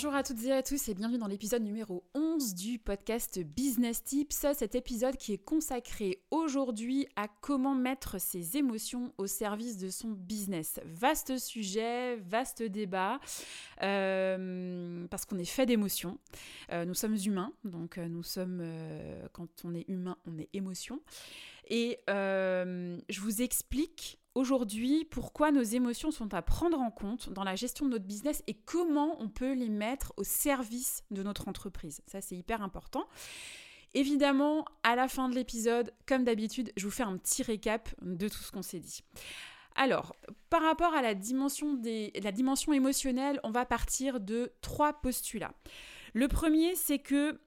Bonjour à toutes et à tous et bienvenue dans l'épisode numéro 11 du podcast Business Tips. Cet épisode qui est consacré aujourd'hui à comment mettre ses émotions au service de son business. Vaste sujet, vaste débat, euh, parce qu'on est fait d'émotions. Euh, nous sommes humains, donc euh, nous sommes, quand on est humain, on est émotion. Et je vous explique aujourd'hui pourquoi nos émotions sont à prendre en compte dans la gestion de notre business et comment on peut les mettre au service de notre entreprise. Ça, c'est hyper important. Évidemment, à la fin de l'épisode, comme d'habitude, je vous fais un petit récap de tout ce qu'on s'est dit. Alors, par rapport à la dimension, des, la dimension émotionnelle, on va partir de trois postulats. Le premier, c'est que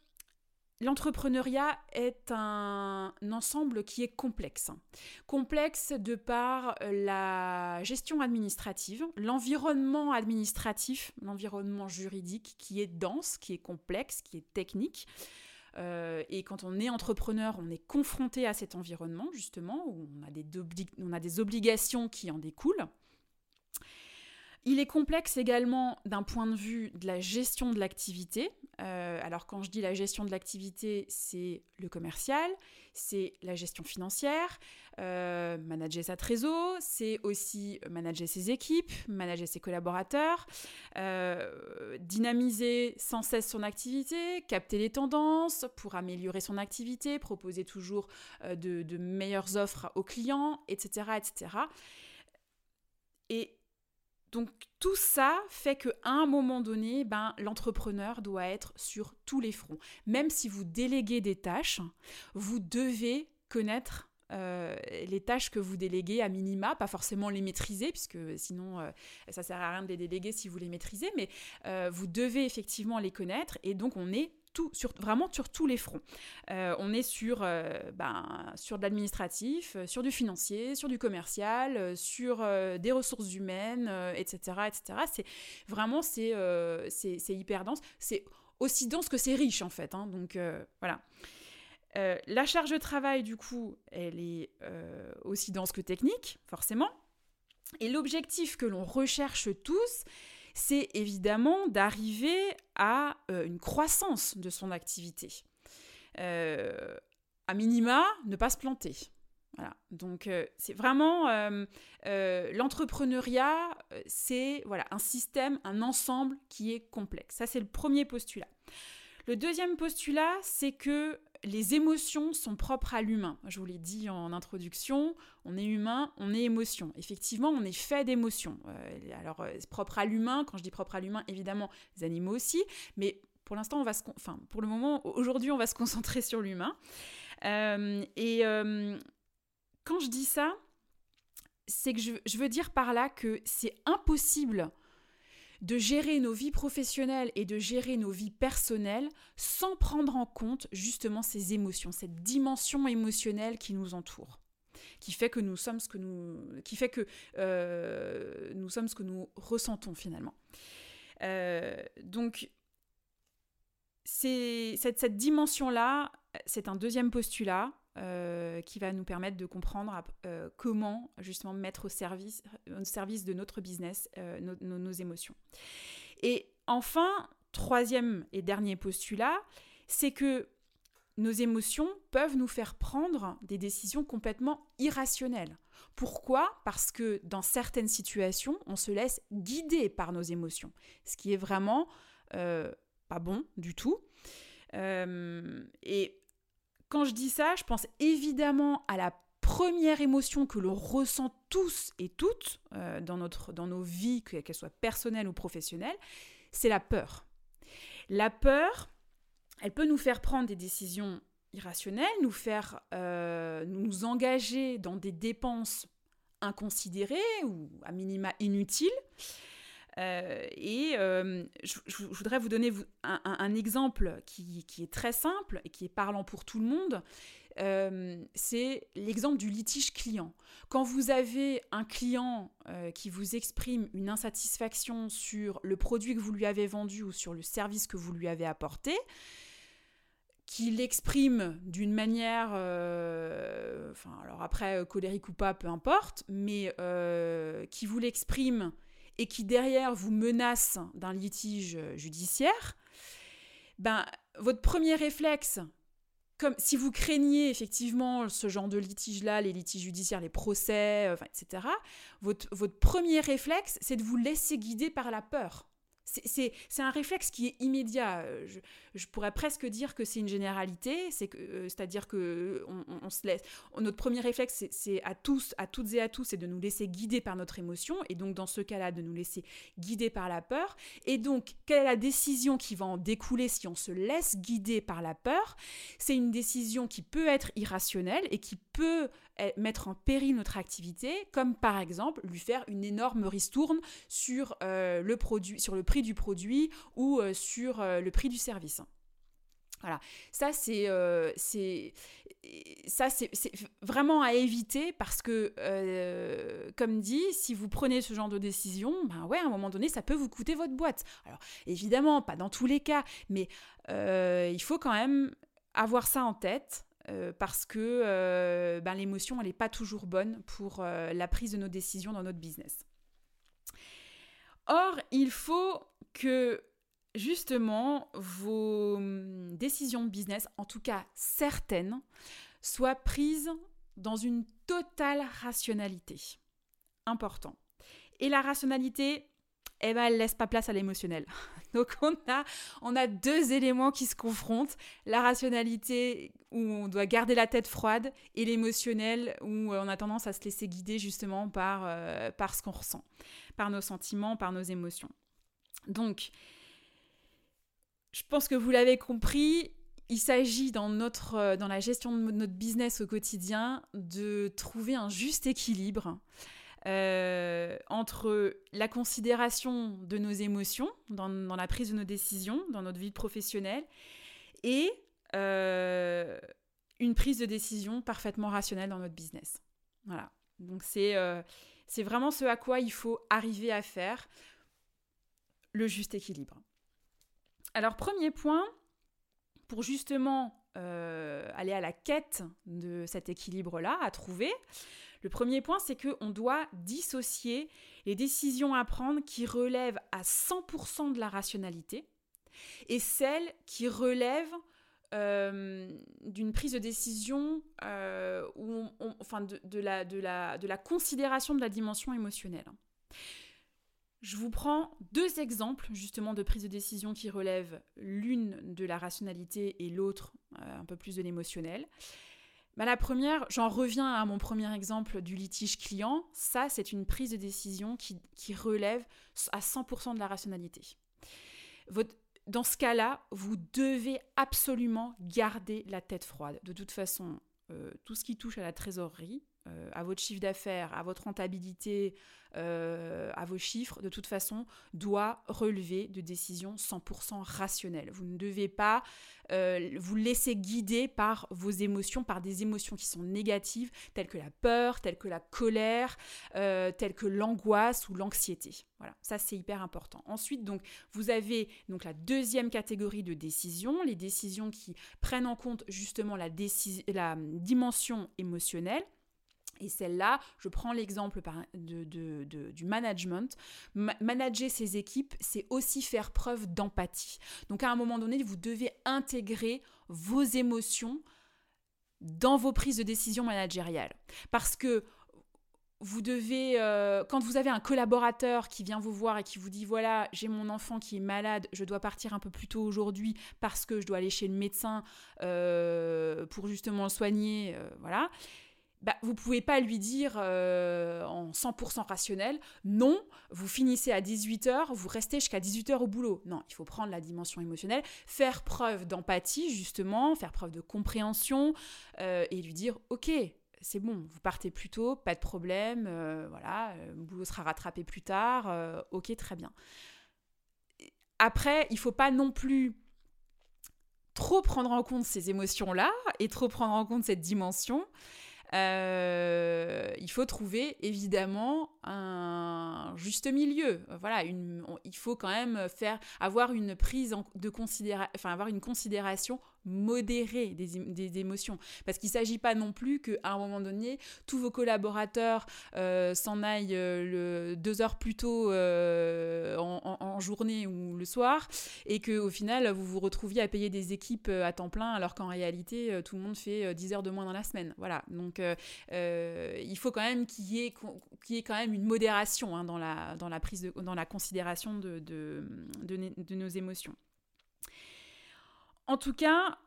L'entrepreneuriat est un ensemble qui est complexe. Complexe de par la gestion administrative, l'environnement administratif, l'environnement juridique qui est dense, qui est complexe, qui est technique. Euh, et quand on est entrepreneur, on est confronté à cet environnement, justement, où on a des obligations qui en découlent. Il est complexe également d'un point de vue de la gestion de l'activité. Euh, alors quand je dis la gestion de l'activité, c'est le commercial, c'est la gestion financière, euh, manager sa trésor, c'est aussi manager ses équipes, manager ses collaborateurs, euh, dynamiser sans cesse son activité, capter les tendances pour améliorer son activité, proposer toujours de, de meilleures offres aux clients, etc. etc. Et donc tout ça fait qu'à un moment donné, ben, l'entrepreneur doit être sur tous les fronts. Même si vous déléguez des tâches, vous devez connaître euh, les tâches que vous déléguez à minima, pas forcément les maîtriser, puisque sinon ça euh, ça sert à rien de les déléguer si vous les maîtrisez, mais euh, vous devez effectivement les connaître et donc on est tout, sur, vraiment sur tous les fronts. Euh, on est sur, euh, ben, sur de l'administratif, euh, sur du financier, sur du commercial, sur des ressources humaines, etc. etc. C'est, vraiment, c'est, c'est, hyper dense. C'est aussi dense que c'est riche, en fait. Hein. donc, voilà. la charge de travail, du coup, elle est aussi dense que technique, forcément. Et l'objectif que l'on recherche tous, c'est évidemment d'arriver à euh, une croissance de son activité. Euh, à minima, ne pas se planter. Voilà. Donc euh, c'est vraiment l'entrepreneuriat, c'est voilà un système, un ensemble qui est complexe. Ça c'est le premier postulat. Le deuxième postulat, c'est que les émotions sont propres à l'humain. Je vous l'ai dit en introduction, on est humain, on est émotion. Effectivement, on est fait d'émotions. Euh, alors, euh, propre à l'humain, quand je dis propre à l'humain, évidemment, les animaux aussi, mais pour l'instant, on va se, enfin, pour le moment, aujourd'hui, on va se concentrer sur l'humain. Euh, et quand je dis ça, c'est que je veux dire par là que c'est impossible de gérer nos vies professionnelles et de gérer nos vies personnelles sans prendre en compte justement ces émotions, cette dimension émotionnelle qui nous entoure. Qui fait que nous sommes ce que nous qui fait que euh, nous sommes ce que nous ressentons finalement. Euh, donc cette, cette dimension là c'est un deuxième postulat euh, qui va nous permettre de comprendre euh, comment justement mettre au service, au service de notre business euh, nos, émotions. Et enfin, troisième et dernier postulat, c'est que nos émotions peuvent nous faire prendre des décisions complètement irrationnelles. Pourquoi? Parce que dans certaines situations, on se laisse guider par nos émotions, ce qui est vraiment pas bon du tout. et quand je dis ça, je pense évidemment à la première émotion que l'on ressent tous et toutes euh, dans, notre, dans nos vies, qu'elles soient personnelles ou professionnelles, c'est la peur. La peur, elle peut nous faire prendre des décisions irrationnelles, nous faire euh, nous engager dans des dépenses inconsidérées ou à minima inutiles. Et je, voudrais vous donner un, exemple qui, est très simple et qui est parlant pour tout le monde. c'est l'exemple du litige client. Quand vous avez un client qui vous exprime une insatisfaction sur le produit que vous lui avez vendu ou sur le service que vous lui avez apporté, qui l'exprime d'une manière, euh, enfin alors après euh, colérique ou pas, peu importe, mais euh, qui vous l'exprime et qui derrière vous menace d'un litige judiciaire, ben votre premier réflexe, comme si vous craignez effectivement ce genre de litige-là, les litiges judiciaires, les procès, etc., votre, votre premier réflexe, c'est de vous laisser guider par la peur. C'est un réflexe qui est immédiat. Je, je pourrais presque dire que c'est une généralité, euh, c'est-à-dire que laisse. Notre premier réflexe, c'est à tous, à toutes et à tous, c'est de nous laisser guider par notre émotion, et donc dans ce cas-là, de nous laisser guider par la peur. Et donc, quelle est la décision qui va en découler si on se laisse guider par la peur? C'est une décision qui peut être irrationnelle et qui peut mettre en péril notre activité, comme par exemple lui faire une énorme ristourne sur, euh, le, produit, sur le prix du produit ou euh, sur le prix du service. Voilà, ça c'est euh, vraiment à éviter parce que euh, comme dit, si vous prenez ce genre de décision, ben ouais, à un moment donné, ça peut vous coûter votre boîte. Alors évidemment, pas dans tous les cas, mais euh, il faut quand même avoir ça en tête. Parce que ben, l'émotion, elle n'est pas toujours bonne pour la prise de nos décisions dans notre business. Or, il faut que justement vos hum, décisions de business, en tout cas certaines, soient prises dans une totale rationalité. Important. Et la rationalité, eh ben, elle laisse pas place à l'émotionnel. Donc on a, on a deux éléments qui se confrontent. La rationalité où on doit garder la tête froide et l'émotionnel où on a tendance à se laisser guider justement par, euh, par ce qu'on ressent, par nos sentiments, par nos émotions. Donc, je pense que vous l'avez compris, il s'agit dans, notre, euh, dans la gestion de notre business au quotidien de trouver un juste équilibre euh, entre la considération de nos émotions dans, la prise de nos décisions, dans notre vie professionnelle, et euh, une prise de décision parfaitement rationnelle dans notre business. Voilà. Donc c'est c'est vraiment ce à quoi il faut arriver à faire le juste équilibre. Alors, premier point, pour justement euh, aller à la quête de cet équilibre-là à trouver, le premier point, c'est qu'on doit dissocier les décisions à prendre qui relèvent à 100% de la rationalité et celles qui relèvent euh, d'une prise de décision euh, enfin de, la, de, la, de la considération de la dimension émotionnelle. Je vous prends deux exemples justement de prise de décision qui relèvent l'une de la rationalité et l'autre euh, un peu plus de l'émotionnel. Bah, la première, j'en reviens à mon premier exemple du litige client. Ça, c'est une prise de décision qui, relève à 100% de la rationalité. dans ce cas-là, vous devez absolument garder la tête froide. De toute façon, euh, tout ce qui touche à la trésorerie, euh, à votre chiffre d'affaires, à votre rentabilité, euh, à vos chiffres, de toute façon, doit relever de décisions 100% rationnelles. Vous ne devez pas euh, vous laisser guider par vos émotions, par des émotions qui sont négatives, telles que la peur, telles que la colère, telles que l'angoisse ou l'anxiété. Voilà, ça c'est hyper important. Ensuite, donc, vous avez donc la deuxième catégorie de décisions, les décisions qui prennent en compte justement la, la dimension émotionnelle. Et celle-là, je prends l'exemple du management. manager ses équipes, c'est aussi faire preuve d'empathie. Donc à un moment donné, vous devez intégrer vos émotions dans vos prises de décision managériales. Parce que vous devez, euh, quand vous avez un collaborateur qui vient vous voir et qui vous dit voilà, j'ai mon enfant qui est malade, je dois partir un peu plus tôt aujourd'hui parce que je dois aller chez le médecin euh, pour justement le soigner, euh, voilà bah, vous pouvez pas lui dire euh, en 100% rationnel, non, vous finissez à 18h, vous restez jusqu'à 18h au boulot. Non, il faut prendre la dimension émotionnelle, faire preuve d'empathie justement, faire preuve de compréhension euh, et lui dire, ok, c'est bon, vous partez plus tôt, pas de problème, voilà, le boulot sera rattrapé plus tard, ok, très bien. Après, il faut pas non plus trop prendre en compte ces émotions-là et trop prendre en compte cette dimension. Euh, il faut trouver évidemment un juste milieu. Voilà, une, il faut quand même faire avoir une prise de considération, enfin avoir une considération modérer des, émotions. Parce qu'il ne s'agit pas non plus qu'à un moment donné, tous vos collaborateurs euh, s'en aillent euh, deux heures plus tôt euh, en, journée ou le soir, et qu'au final, vous vous retrouviez à payer des équipes à temps plein, alors qu'en réalité, tout le monde fait 10 heures de moins dans la semaine. Voilà. Donc, il faut quand même qu'il y, ait, quand même une modération hein, dans, la, dans, la prise dans la considération de, de nos émotions. En tout cas,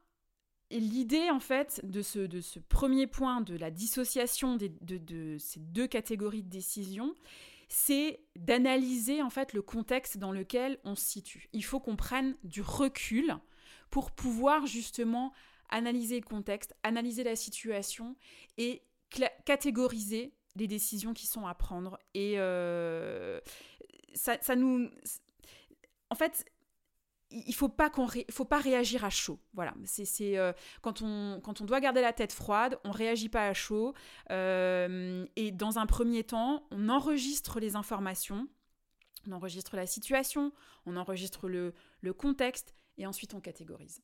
l'idée en fait de ce, de ce premier point de la dissociation de, ces deux catégories de décisions, c'est d'analyser en fait le contexte dans lequel on se situe. Il faut qu'on prenne du recul pour pouvoir justement analyser le contexte, analyser la situation et catégoriser les décisions qui sont à prendre. Et euh, ça, ça, nous... En fait, il faut pas qu'on faut pas réagir à chaud. Voilà, c'est euh, quand on quand on doit garder la tête froide, on réagit pas à chaud. Euh, et dans un premier temps, on enregistre les informations, on enregistre la situation, on enregistre le, le contexte et ensuite on catégorise.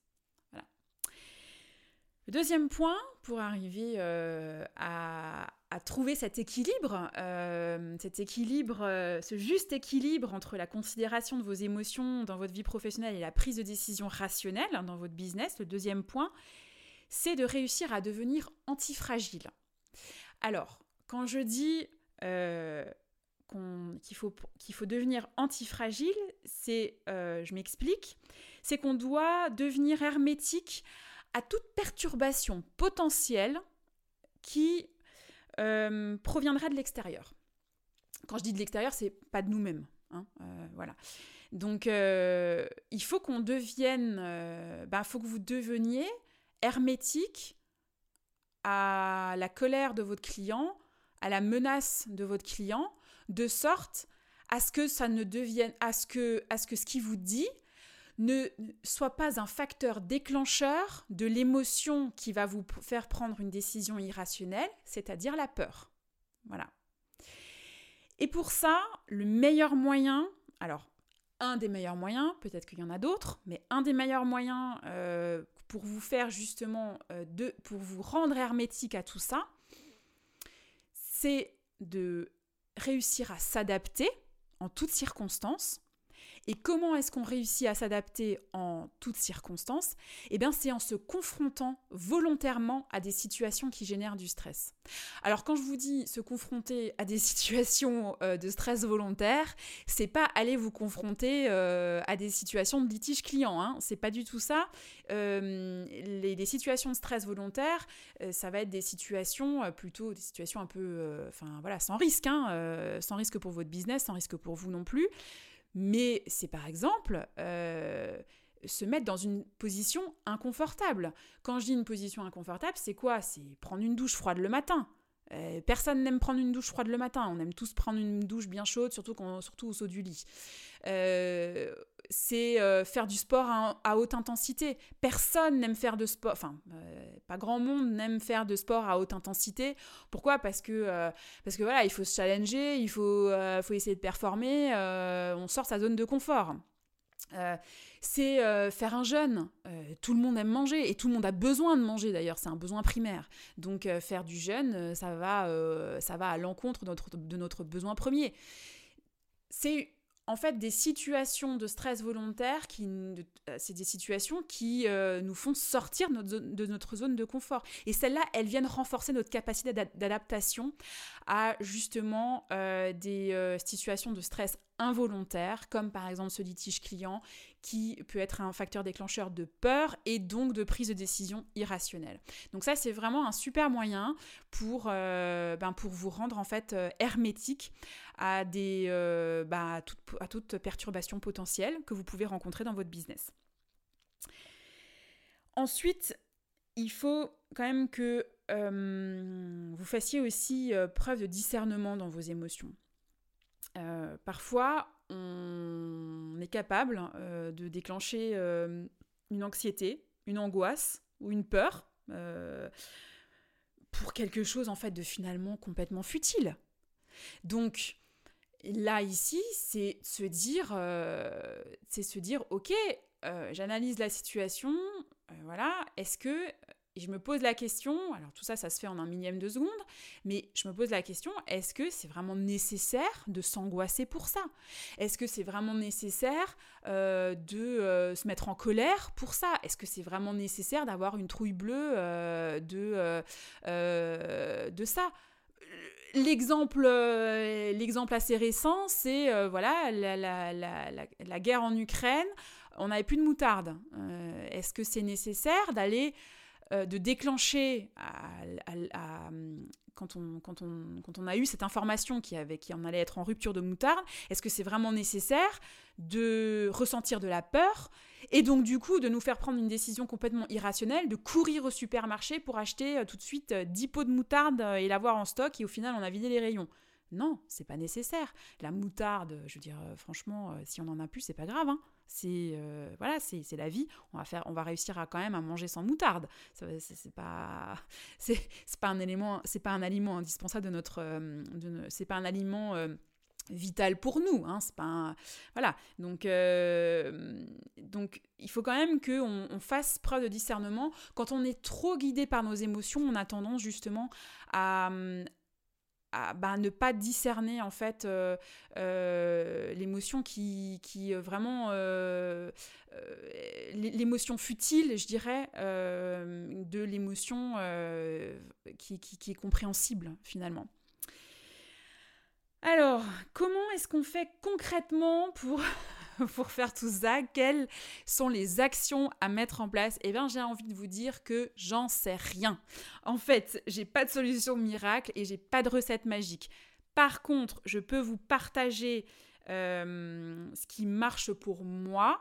Voilà. Le deuxième point pour arriver euh, à, à trouver cet équilibre, euh, cet équilibre, euh, ce juste équilibre entre la considération de vos émotions dans votre vie professionnelle et la prise de décision rationnelle dans votre business. Le deuxième point, c'est de réussir à devenir antifragile. Alors, quand je dis euh, qu'il faut, qu'il faut devenir antifragile, c'est, je m'explique, c'est qu'on doit devenir hermétique à toute perturbation potentielle qui euh, proviendra de l'extérieur. Quand je dis de l'extérieur, c'est pas de nous-mêmes. Hein, euh, voilà. Donc, euh, il faut qu'on devienne, il bah, faut que vous deveniez hermétique à la colère de votre client, à la menace de votre client, de sorte à ce que ça ne devienne, à ce que, à ce que ce qui vous dit ne soit pas un facteur déclencheur de l'émotion qui va vous faire prendre une décision irrationnelle, c'est-à-dire la peur. Voilà. Et pour ça, le meilleur moyen, alors un des meilleurs moyens, peut-être qu'il y en a d'autres, mais un des meilleurs moyens euh, pour vous faire justement, euh, pour vous rendre hermétique à tout ça, c'est de réussir à s'adapter en toutes circonstances et comment est-ce qu'on réussit à s'adapter en toutes circonstances? Eh bien, c'est en se confrontant volontairement à des situations qui génèrent du stress. Alors, quand je vous dis se confronter à des situations euh, de stress volontaire, c'est pas aller vous confronter euh, à des situations de litige client. Hein. C'est pas du tout ça. Euh, les, situations de stress volontaire, ça va être des situations plutôt des situations un peu, enfin voilà, sans risque, hein, sans risque pour votre business, sans risque pour vous non plus. Mais c'est par exemple euh, se mettre dans une position inconfortable. Quand je dis une position inconfortable, c'est quoi? C'est prendre une douche froide le matin. Euh, personne n'aime prendre une douche froide le matin. On aime tous prendre une douche bien chaude, surtout, quand, surtout au saut du lit. Euh, c'est faire du sport à, haute intensité. Personne n'aime faire de sport, enfin, pas grand monde n'aime faire de sport à haute intensité. Pourquoi? Parce que, parce que voilà, il faut se challenger, il faut, faut essayer de performer, on sort sa zone de confort. C'est faire un jeûne. tout le monde aime manger et tout le monde a besoin de manger d'ailleurs, c'est un besoin primaire. Donc faire du jeûne, ça va, ça va à l'encontre de notre, de notre besoin premier. C'est en fait des situations de stress volontaire qui euh, c'est des situations qui euh, nous font sortir de notre zone de confort et celles-là elles viennent renforcer notre capacité d'adaptation à justement euh, des situations de stress involontaire comme par exemple ce litige client qui peut être un facteur déclencheur de peur et donc de prise de décision irrationnelle. Donc ça, c'est vraiment un super moyen pour, ben pour vous rendre en fait hermétique euh, ben, à, toute, perturbation potentielle que vous pouvez rencontrer dans votre business. Ensuite, il faut quand même que vous fassiez aussi preuve de discernement dans vos émotions. parfois, on est capable de déclencher une anxiété, une angoisse ou une peur pour quelque chose en fait de finalement complètement futile. Donc là ici, c'est se dire, c'est se dire, ok, j'analyse la situation, voilà, est-ce que et je me pose la question, alors tout ça, ça se fait en un millième de seconde, mais je me pose la question, est-ce que c'est vraiment nécessaire de s'angoisser pour ça? Est-ce que c'est vraiment nécessaire euh, de euh, se mettre en colère pour ça? Est-ce que c'est vraiment nécessaire d'avoir une trouille bleue euh, de, de ça? L'exemple, l'exemple assez récent, c'est voilà la, la, la, la, guerre en Ukraine. On n'avait plus de moutarde. Est-ce que c'est nécessaire d'aller euh, de déclencher quand, on, quand, on, quand, on, a eu cette information qui, avait, qui en allait être en rupture de moutarde, est-ce que c'est vraiment nécessaire de ressentir de la peur et donc du coup de nous faire prendre une décision complètement irrationnelle, de courir au supermarché pour acheter euh, tout de suite 10 euh, pots de moutarde et l'avoir en stock et au final on a vidé les rayons non, c'est pas nécessaire. La moutarde, je veux dire, franchement, si on en a plus, c'est pas grave. Hein. C'est euh, voilà, c'est la vie. On va faire, on va réussir à quand même à manger sans moutarde. C'est pas c'est pas un élément, c'est pas un aliment indispensable de notre, euh, c'est pas un aliment euh, vital pour nous. Hein, c'est pas voilà. Donc donc il faut quand même que on, fasse preuve de discernement. Quand on est trop guidé par nos émotions, on a tendance justement à, bah, ne pas discerner en fait euh, euh, l'émotion qui, qui euh, vraiment l'émotion futile je dirais de l'émotion qui, qui, est compréhensible finalement alors comment est-ce qu'on fait concrètement pour faire tout ça? Quelles sont les actions à mettre en place? Eh bien, j'ai envie de vous dire que j'en sais rien. En fait, j'ai pas de solution miracle et j'ai pas de recette magique. Par contre, je peux vous partager euh, ce qui marche pour moi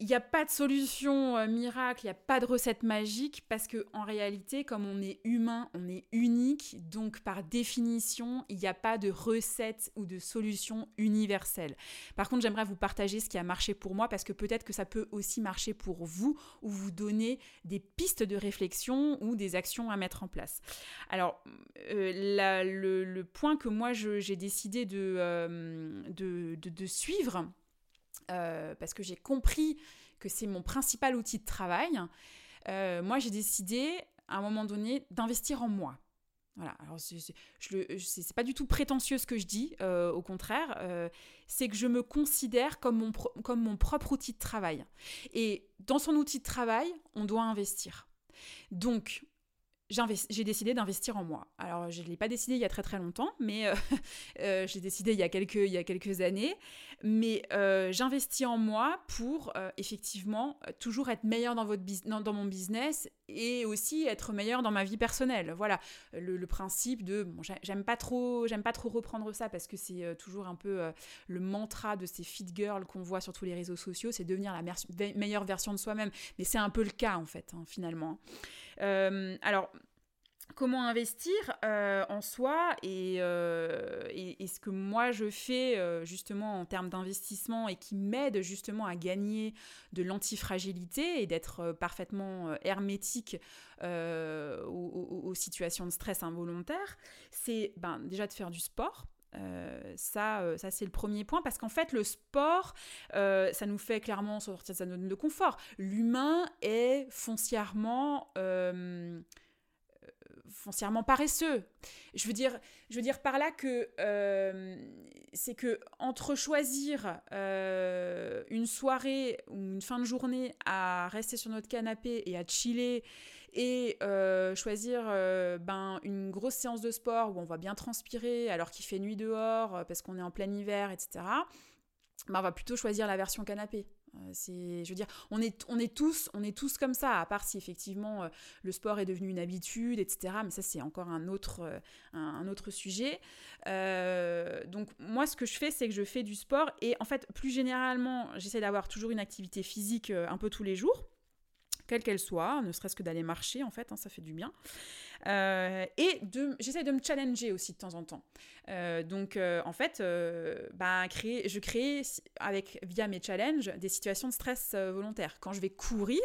il n'y a pas de solution euh, miracle, il n'y a pas de recette magique parce que en réalité, comme on est humain, on est unique, donc par définition, il n'y a pas de recette ou de solution universelle. Par contre, j'aimerais vous partager ce qui a marché pour moi parce que peut-être que ça peut aussi marcher pour vous ou vous donner des pistes de réflexion ou des actions à mettre en place. Alors, euh, le, point que moi j'ai décidé euh, de, de suivre, euh, parce que j'ai compris que c'est mon principal outil de travail, euh, moi j'ai décidé à un moment donné d'investir en moi. Voilà, alors c'est pas du tout prétentieux ce que je dis, euh, au contraire, c'est que je me considère comme mon, comme mon propre outil de travail. Et dans son outil de travail, on doit investir. Donc, j'ai décidé d'investir en moi. Alors, je ne l'ai pas décidé il y a très très longtemps, mais euh, euh, j'ai décidé il y, a quelques, années. Mais euh, j'investis en moi pour effectivement toujours être meilleur dans, mon business et aussi être meilleur dans ma vie personnelle. Voilà, le, principe de... Bon, j'aime pas, trop, pas trop reprendre ça parce que c'est toujours un peu le mantra de ces fit girls qu'on voit sur tous les réseaux sociaux, c'est devenir la meilleure version de soi-même. Mais c'est un peu le cas en fait, hein, finalement. alors, comment investir euh, en soi euh, et, ce que moi je fais euh, justement en termes d'investissement et qui m'aide justement à gagner de l'antifragilité et d'être parfaitement hermétique aux, situations de stress involontaire, c'est ben, déjà de faire du sport. ça, ça c'est le premier point parce qu'en fait le sport, ça nous fait clairement sortir de sa zone de confort. L'humain est foncièrement foncièrement paresseux. Je veux dire, je veux dire par là que euh, c'est que entre choisir euh, une soirée ou une fin de journée à rester sur notre canapé et à chiller et euh, choisir ben, une grosse séance de sport où on va bien transpirer alors qu'il fait nuit dehors parce qu'on est en plein hiver, etc. Ben, on va plutôt choisir la version canapé. Euh, c'est, je veux dire, on est, on est tous, on est tous comme ça, à part si effectivement euh, le sport est devenu une habitude, etc. Mais ça, c'est encore un autre, euh, un, autre sujet. donc moi, ce que je fais, c'est que je fais du sport et en fait, plus généralement, j'essaie d'avoir toujours une activité physique un peu tous les jours quelle qu'elle soit, ne serait-ce que d'aller marcher, en fait, hein, ça fait du bien. Euh, et j'essaie de me challenger aussi de temps en temps. Euh, donc, euh, en fait, bah, je crée avec, via mes challenges des situations de stress volontaire. Quand je vais courir,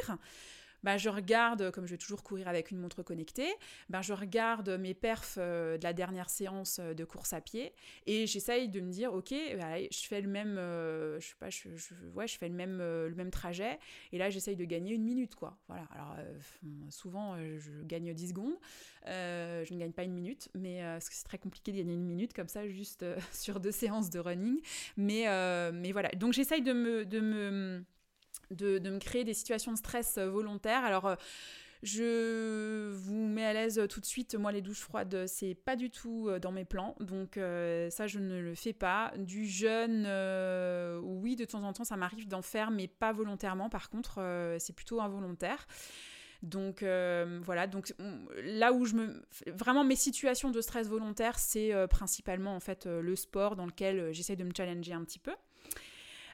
bah, je regarde, comme je vais toujours courir avec une montre connectée, bah, je regarde mes perfs euh, de la dernière séance euh, de course à pied et j'essaye de me dire, ok, bah, je fais le même, euh, je sais pas, ouais, je fais le même, le même trajet et là j'essaye de gagner une minute, quoi. Voilà. Alors souvent je gagne 10 secondes, je ne gagne pas une minute, mais parce que c'est très compliqué de gagner une minute comme ça juste sur deux séances de running, mais mais voilà. Donc j'essaye de me de me de, me créer des situations de stress euh, volontaires. Alors, euh, je vous mets à l'aise tout de suite, moi les douches froides, c'est pas du tout euh, dans mes plans, donc ça je ne le fais pas. Du jeûne, oui de temps en temps ça m'arrive d'en faire, mais pas volontairement par contre, c'est plutôt involontaire. Donc voilà, donc là où je me vraiment mes situations de stress volontaire, c'est principalement en fait le sport dans lequel j'essaie de me challenger un petit peu.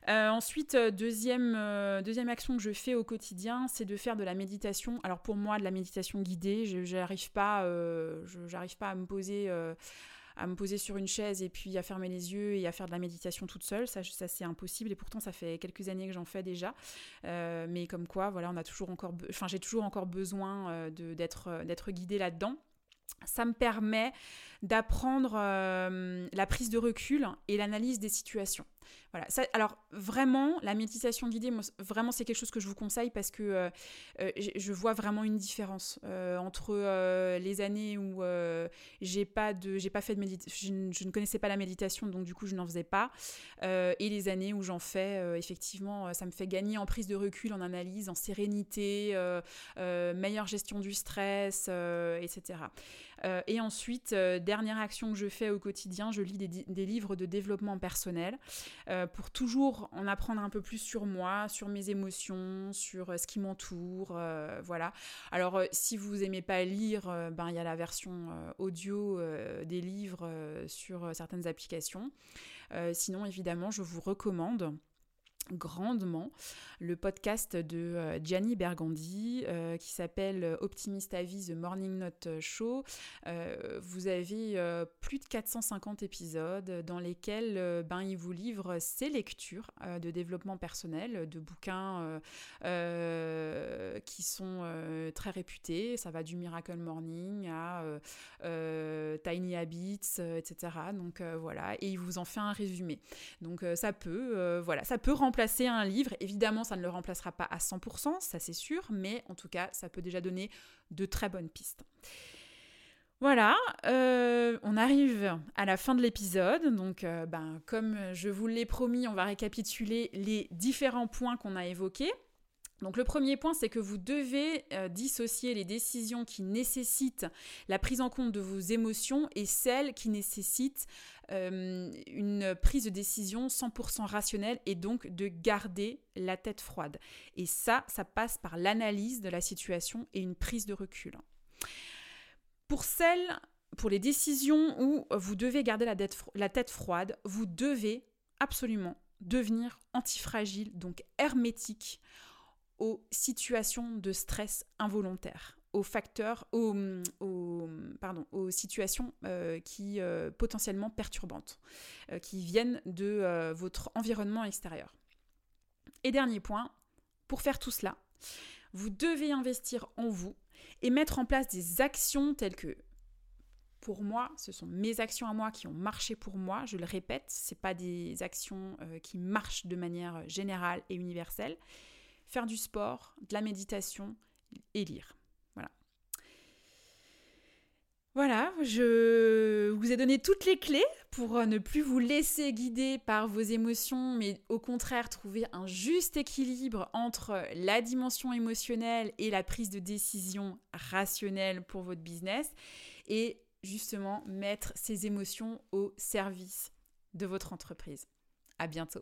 Euh, ensuite, euh, deuxième, euh, deuxième action que je fais au quotidien, c'est de faire de la méditation. Alors pour moi, de la méditation guidée, je n'arrive pas, j'arrive pas à me poser à me poser sur une chaise et puis à fermer les yeux et à faire de la méditation toute seule. Ça, ça c'est impossible et pourtant ça fait quelques années que j'en fais déjà. mais comme quoi, voilà, on a toujours encore, enfin j'ai toujours encore besoin d'être d'être guidée là-dedans. Ça me permet d'apprendre la prise de recul et l'analyse des situations. Alors vraiment, la méditation guidée, vraiment c'est quelque chose que je vous conseille parce que euh, euh, je vois vraiment une différence euh, entre les années où j'ai pas de, j'ai pas fait de méditation, je, ne connaissais pas la méditation, donc du coup je n'en faisais pas, et les années où j'en fais, effectivement, ça me fait gagner en prise de recul, en analyse, en sérénité, meilleure gestion du stress, etc. et ensuite, dernière action que je fais au quotidien, je lis des, livres de développement personnel. Euh, pour toujours en apprendre un peu plus sur moi, sur mes émotions, sur euh, ce qui m'entoure, euh, voilà. Alors si vous aimez pas lire, ben il y a la version audio des livres sur certaines applications. sinon évidemment, je vous recommande grandement le podcast de euh, Gianni Bergandi euh, qui s'appelle Optimist à vie The Morning Note Show. Euh, vous avez plus de 450 épisodes dans lesquels ben, il vous livre ses lectures de développement personnel, de bouquins qui sont très réputés. Ça va du Miracle Morning à Tiny Habits, etc. Donc voilà, et il vous en fait un résumé. Donc ça peut, voilà, ça peut un livre. Évidemment, ça ne le remplacera pas à 100%, ça c'est sûr, mais en tout cas, ça peut déjà donner de très bonnes pistes. Voilà, euh, on arrive à la fin de l'épisode. Donc, euh, ben, comme je vous l'ai promis, on va récapituler les différents points qu'on a évoqués. Donc le premier point, c'est que vous devez euh, dissocier les décisions qui nécessitent la prise en compte de vos émotions et celles qui nécessitent euh, une prise de décision 100% rationnelle et donc de garder la tête froide. Et ça, ça passe par l'analyse de la situation et une prise de recul. Pour celles, pour les décisions où vous devez garder la tête, la tête froide, vous devez absolument devenir antifragile, donc hermétique aux situations de stress involontaire aux facteurs, aux, pardon, aux situations euh, qui euh, potentiellement perturbantes, euh, qui viennent de votre environnement extérieur. Et dernier point, pour faire tout cela, vous devez investir en vous et mettre en place des actions telles que pour moi, ce sont mes actions à moi qui ont marché pour moi. Je le répète, ce pas des actions qui marchent de manière générale et universelle. Faire du sport, de la méditation et lire. Voilà, je vous ai donné toutes les clés pour euh, ne plus vous laisser guider par vos émotions, mais au contraire trouver un juste équilibre entre la dimension émotionnelle et la prise de décision rationnelle pour votre business et justement mettre ces émotions au service de votre entreprise. À bientôt.